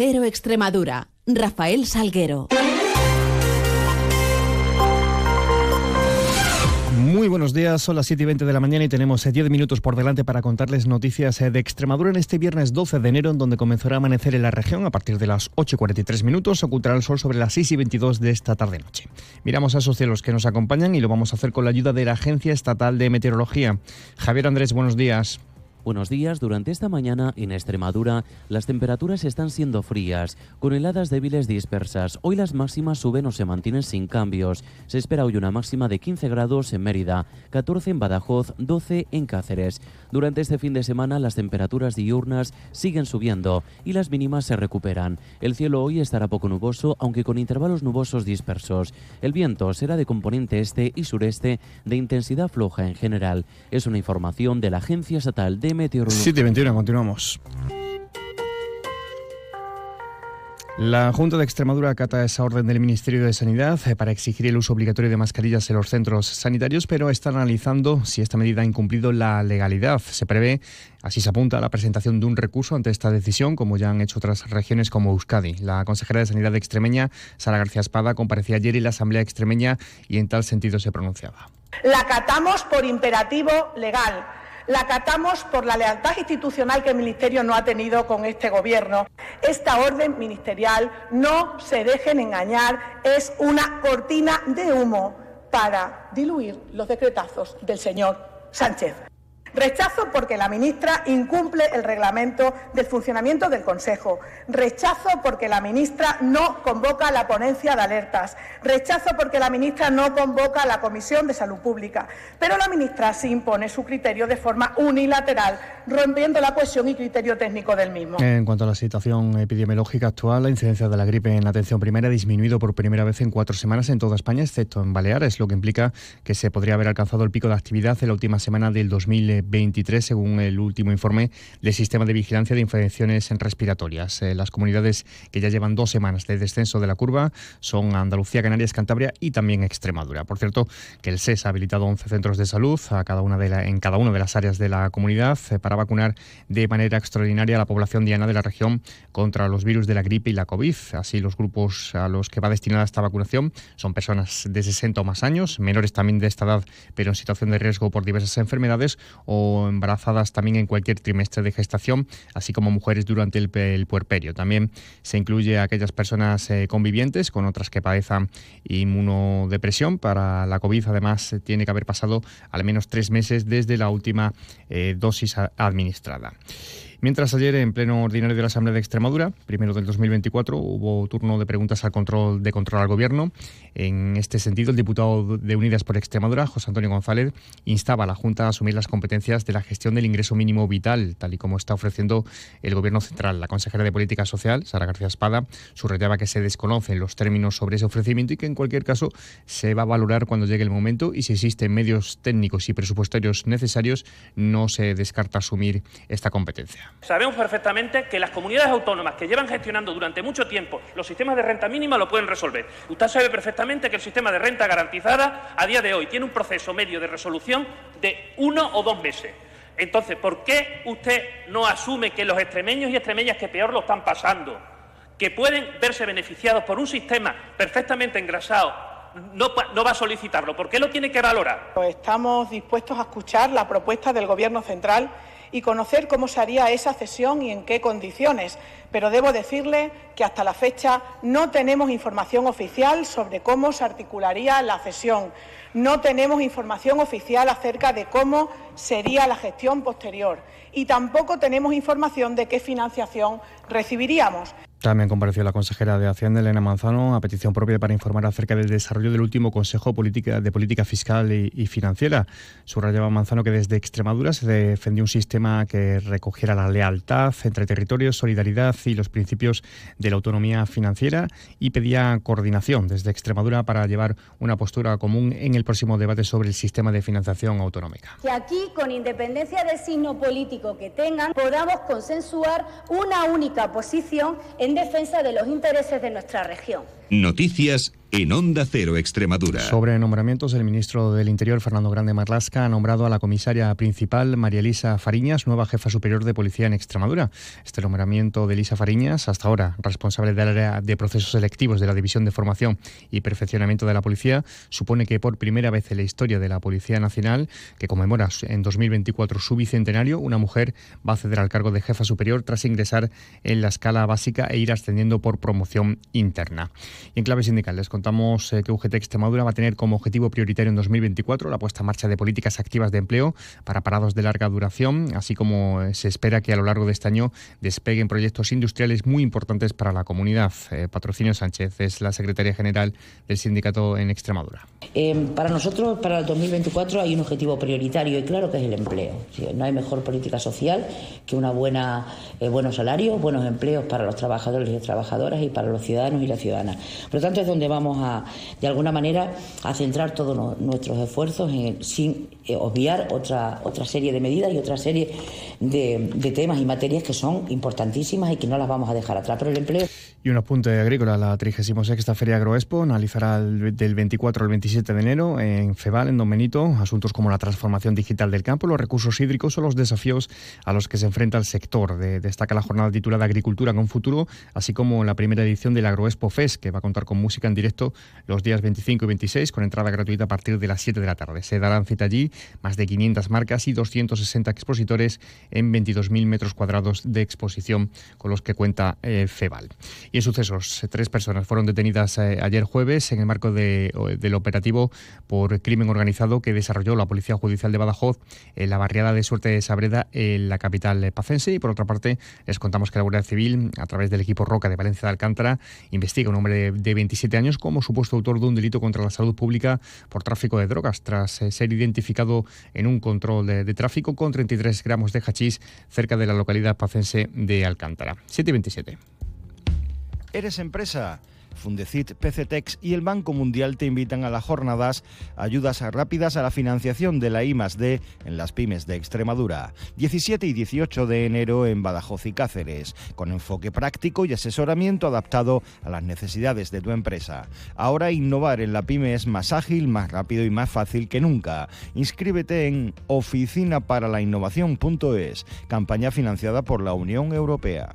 Cero Extremadura. Rafael Salguero. Muy buenos días, son las 7 y 20 de la mañana y tenemos 10 eh, minutos por delante para contarles noticias eh, de Extremadura en este viernes 12 de enero, en donde comenzará a amanecer en la región a partir de las 8 y 43 minutos. Ocultará el sol sobre las 6 y 22 de esta tarde-noche. Miramos a esos cielos que nos acompañan y lo vamos a hacer con la ayuda de la Agencia Estatal de Meteorología. Javier Andrés, buenos días. Buenos días. Durante esta mañana en Extremadura las temperaturas están siendo frías, con heladas débiles dispersas. Hoy las máximas suben o se mantienen sin cambios. Se espera hoy una máxima de 15 grados en Mérida, 14 en Badajoz, 12 en Cáceres. Durante este fin de semana las temperaturas diurnas siguen subiendo y las mínimas se recuperan. El cielo hoy estará poco nuboso, aunque con intervalos nubosos dispersos. El viento será de componente este y sureste de intensidad floja en general. Es una información de la Agencia Estatal de Meteorología. 721, continuamos. La Junta de Extremadura acata esa orden del Ministerio de Sanidad eh, para exigir el uso obligatorio de mascarillas en los centros sanitarios, pero está analizando si esta medida ha incumplido la legalidad. Se prevé, así se apunta, la presentación de un recurso ante esta decisión, como ya han hecho otras regiones como Euskadi. La consejera de Sanidad extremeña, Sara García Espada, comparecía ayer en la Asamblea extremeña y en tal sentido se pronunciaba. La acatamos por imperativo legal la acatamos por la lealtad institucional que el Ministerio no ha tenido con este Gobierno. Esta orden ministerial, no se dejen engañar, es una cortina de humo para diluir los decretazos del señor Sánchez. Rechazo porque la ministra incumple el reglamento del funcionamiento del Consejo. Rechazo porque la ministra no convoca la ponencia de alertas. Rechazo porque la ministra no convoca la Comisión de Salud Pública. Pero la ministra sí impone su criterio de forma unilateral, rompiendo la cohesión y criterio técnico del mismo. En cuanto a la situación epidemiológica actual, la incidencia de la gripe en atención primaria ha disminuido por primera vez en cuatro semanas en toda España, excepto en Baleares, lo que implica que se podría haber alcanzado el pico de actividad en la última semana del 2020. 23, según el último informe del Sistema de Vigilancia de Infecciones Respiratorias. Eh, las comunidades que ya llevan dos semanas de descenso de la curva son Andalucía, Canarias, Cantabria y también Extremadura. Por cierto, que el SES ha habilitado 11 centros de salud en cada una de las áreas de la comunidad eh, para vacunar de manera extraordinaria a la población diana de la región contra los virus de la gripe y la COVID. Así, los grupos a los que va destinada esta vacunación son personas de 60 o más años, menores también de esta edad, pero en situación de riesgo por diversas enfermedades o embarazadas también en cualquier trimestre de gestación, así como mujeres durante el, puerperio. También se incluye a aquellas personas eh, convivientes con otras que padezcan inmunodepresión. Para la COVID, además, tiene que haber pasado al menos tres meses desde la última eh, dosis administrada. Mientras ayer, en pleno ordinario de la Asamblea de Extremadura, primero del 2024, hubo turno de preguntas al control de control al Gobierno. En este sentido, el diputado de Unidas por Extremadura, José Antonio González, instaba a la Junta a asumir las competencias de la gestión del ingreso mínimo vital, tal y como está ofreciendo el Gobierno central. La consejera de Política Social, Sara García Espada, subrayaba que se desconocen los términos sobre ese ofrecimiento y que, en cualquier caso, se va a valorar cuando llegue el momento y si existen medios técnicos y presupuestarios necesarios, no se descarta asumir esta competencia. Sabemos perfectamente que las comunidades autónomas que llevan gestionando durante mucho tiempo los sistemas de renta mínima lo pueden resolver. Usted sabe perfectamente que el sistema de renta garantizada a día de hoy tiene un proceso medio de resolución de uno o dos meses. Entonces, ¿por qué usted no asume que los extremeños y extremeñas que peor lo están pasando, que pueden verse beneficiados por un sistema perfectamente engrasado, no, no, va a solicitarlo? ¿Por qué lo tiene que valorar? Estamos dispuestos a escuchar la propuesta del Gobierno central y conocer cómo se haría esa cesión y en qué condiciones. Pero debo decirle que hasta la fecha no tenemos información oficial sobre cómo se articularía la cesión. No tenemos información oficial acerca de cómo sería la gestión posterior y tampoco tenemos información de qué financiación recibiríamos. También compareció la consejera de Hacienda, Elena Manzano, a petición propia para informar acerca del desarrollo del último Consejo de Política Fiscal y, Financiera. Subrayaba Manzano que desde Extremadura se defendió un sistema que recogiera la lealtad entre territorios, solidaridad y los principios de la autonomía financiera y pedía coordinación desde Extremadura para llevar una postura común en el próximo debate sobre el sistema de financiación autonómica. Que aquí, con independencia del signo político que tengan, podamos consensuar una única posición en defensa de los intereses de nuestra región. Noticias en Onda Cero Extremadura. Sobre nombramientos, el ministro del Interior, Fernando Grande Marlasca, ha nombrado a la comisaria principal, María Elisa Fariñas, nueva jefa superior de policía en Extremadura. Este nombramiento de Elisa Fariñas, hasta ahora responsable del área de procesos selectivos de la División de Formación y Perfeccionamiento de la Policía, supone que por primera vez en la historia de la Policía Nacional, que conmemora en 2024 su bicentenario, una mujer va a acceder al cargo de jefa superior tras ingresar en la escala básica e ir ascendiendo por promoción interna. Y en clave sindical, les contamos eh, que UGT Extremadura va a tener como objetivo prioritario en 2024 la puesta en marcha de políticas activas de empleo para parados de larga duración, así como eh, se espera que a lo largo de este año despeguen proyectos industriales muy importantes para la comunidad. Eh, Patrocinio Sánchez es la secretaria general del sindicato en Extremadura. para nosotros, para el 2024 hay un objetivo prioritario y claro que es el empleo. no hay mejor política social que una buena, buenos salarios, buenos empleos para los trabajadores y trabajadoras y para los ciudadanos y las ciudadanas. Por lo tanto, es donde vamos a, de alguna manera, a centrar todos nuestros esfuerzos sin eh, obviar otra, otra serie de medidas y otra serie de, temas y materias que son importantísimas y que no las vamos a dejar atrás. Pero el empleo y un apunte agrícola, la 36 Feria Agroexpo analizará del 24 al 27 de enero en FEBAL, en Don Benito, asuntos como la transformación digital del campo, los recursos hídricos o los desafíos a los que se enfrenta el sector. destaca la jornada titulada Agricultura con Futuro, así como la primera edición del Agroexpo Fest, que va a contar con música en directo los días 25 y 26, con entrada gratuita a partir de las 7 de la tarde. Se darán cita allí más de 500 marcas y 260 expositores en 22.000 metros cuadrados de exposición con los que cuenta eh, FEBAL. Y en sucesos, tres personas fueron detenidas eh, ayer jueves en el marco del operativo por crimen organizado que desarrolló la Policía Judicial de Badajoz en la barriada de Suerte de Sabreda, en la capital pacense. Y por otra parte, les contamos que la Guardia Civil, a través del equipo Roca de Valencia de Alcántara, investiga un hombre de 27 años como supuesto autor de un delito contra la salud pública por tráfico de drogas, tras eh, ser identificado en un control de, tráfico con 33 gramos de hachís cerca de la localidad pacense de Alcántara. 727. ¿Eres empresa? Fundecit, PCTEX y el Banco Mundial te invitan a las jornadas Ayudas rápidas a la financiación de la I en las pymes de Extremadura. 17 y 18 de enero en Badajoz y Cáceres, con enfoque práctico y asesoramiento adaptado a las necesidades de tu empresa. Ahora innovar en la pyme es más ágil, más rápido y más fácil que nunca. Inscríbete en oficinaparalinnovación.es, campaña financiada por la Unión Europea.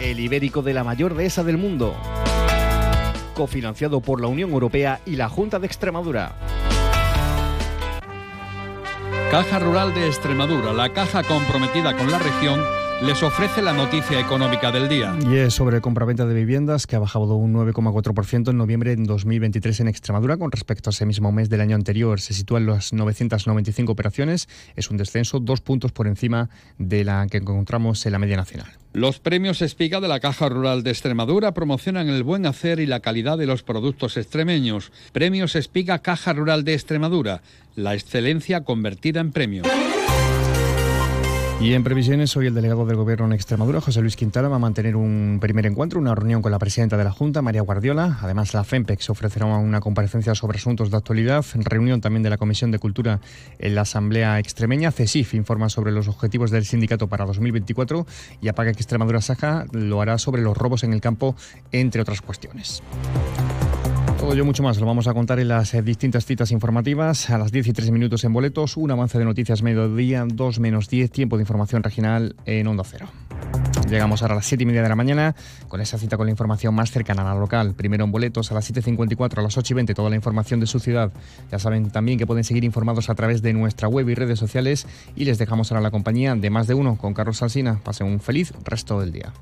el ibérico de la mayor dehesa del mundo, cofinanciado por la Unión Europea y la Junta de Extremadura. Caja Rural de Extremadura, la caja comprometida con la región les ofrece la noticia económica del día. Y es sobre compraventa de viviendas que ha bajado un 9,4% en noviembre de 2023 en Extremadura con respecto a ese mismo mes del año anterior. Se sitúan las 995 operaciones. Es un descenso dos puntos por encima de la que encontramos en la media nacional. Los premios Espiga de la Caja Rural de Extremadura promocionan el buen hacer y la calidad de los productos extremeños. Premios Espiga Caja Rural de Extremadura, la excelencia convertida en premio. Y en previsiones, hoy el delegado del Gobierno en Extremadura, José Luis Quintana, va a mantener un primer encuentro, una reunión con la presidenta de la Junta, María Guardiola. Además, la FEMPEX ofrecerá una comparecencia sobre asuntos de actualidad. Reunión también de la Comisión de Cultura en la Asamblea Extremeña. CESIF informa sobre los objetivos del sindicato para 2024 y apaga Extremadura Saja lo hará sobre los robos en el campo, entre otras cuestiones. Todo ello mucho más lo vamos a contar en las eh, distintas citas informativas. A las 10 y 3 minutos en boletos, un avance de noticias mediodía, 2 menos 10, tiempo de información regional en Onda Cero. Llegamos ahora a las 7 y media de la mañana con esa cita con la información más cercana a la local. Primero en boletos a las 7.54, a las 8 y 20, toda la información de su ciudad. Ya saben también que pueden seguir informados a través de nuestra web y redes sociales. Y les dejamos ahora la compañía de más de uno con Carlos Salsina. Pasen un feliz resto del día.